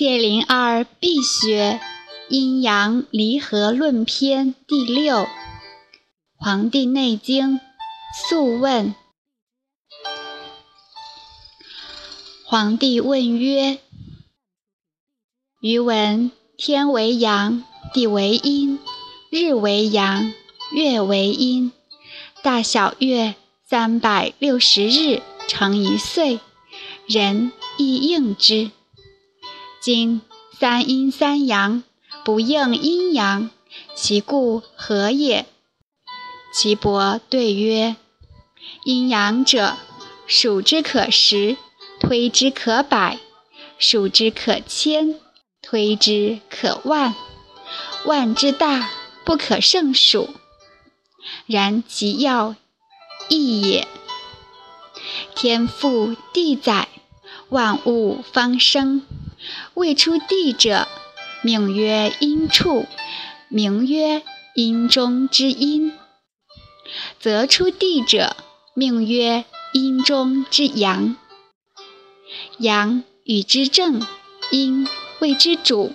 谢灵儿必学阴阳离合论篇第六，《黄帝内经·素问》。皇帝问曰：“余闻天为阳，地为阴，日为阳，月为阴，大小月三百六十日成一岁，人亦应之。”今三阴三阳不应阴阳，其故何也？岐伯对曰：阴阳者，数之可十，推之可百；数之可千，推之可万。万之大，不可胜数。然其要义也。天复地载，万物方生。未出地者，名曰阴处，名曰阴中之阴；则出地者，名曰阴中之阳。阳与之正，阴谓之主。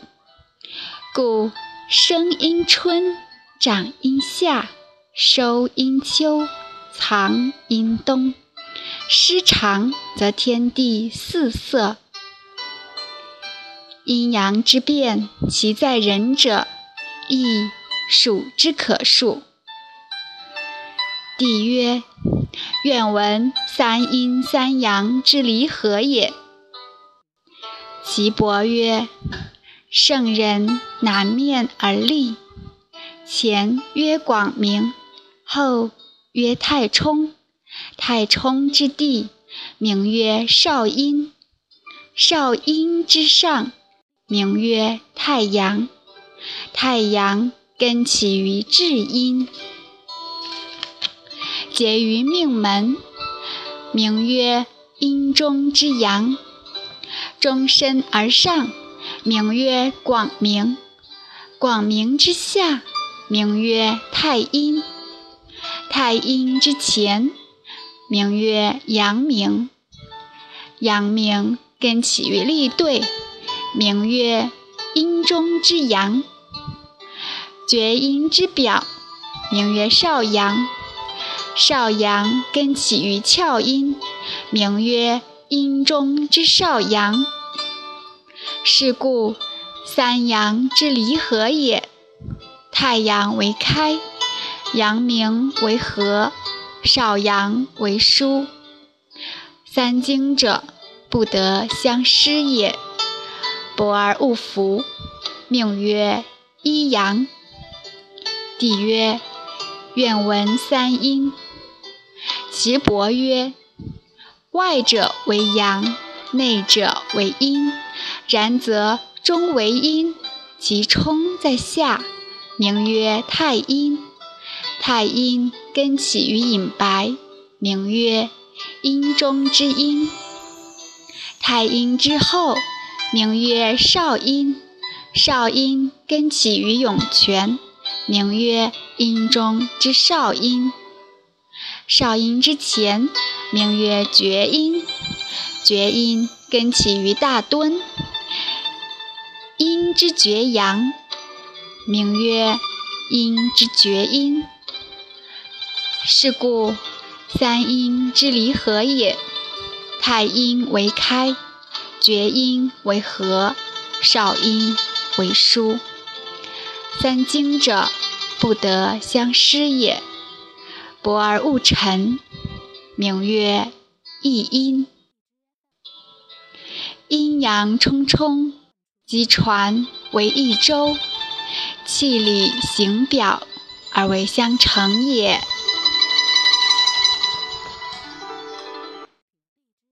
故生阴春，长阴夏，收阴秋，藏阴冬。失常则天地四色。阴阳之变，其在人者，亦数之可数。帝曰：愿闻三阴三阳之离合也。岐伯曰：圣人南面而立，前曰广明，后曰太冲。太冲之地，名曰少阴。少阴之上。名曰太阳，太阳根起于至阴，结于命门，名曰阴中之阳。终身而上，名曰广明。广明之下，名曰太阴。太阴之前，名曰阳明。阳明根起于立兑。名曰阴中之阳，厥阴之表，名曰少阳。少阳根起于窍阴，名曰阴中之少阳。是故三阳之离合也。太阳为开，阳明为合，少阳为疏。三经者，不得相失也。博而勿服，命曰一阳。帝曰：愿闻三阴。其伯曰：外者为阳，内者为阴。然则中为阴，其冲在下，名曰太阴。太阴根起于隐白，名曰阴中之阴。太阴之后。名曰少阴，少阴根起于涌泉，名曰阴中之少阴。少阴之前，名曰厥阴，厥阴根起于大敦，阴之厥阳，名曰阴之厥阴。是故三阴之离合也。太阴为开。厥阴为和，少阴为疏。三经者，不得相失也。博而勿陈，名曰一阴。阴阳冲冲，即传为一周，气理行表而为相成也。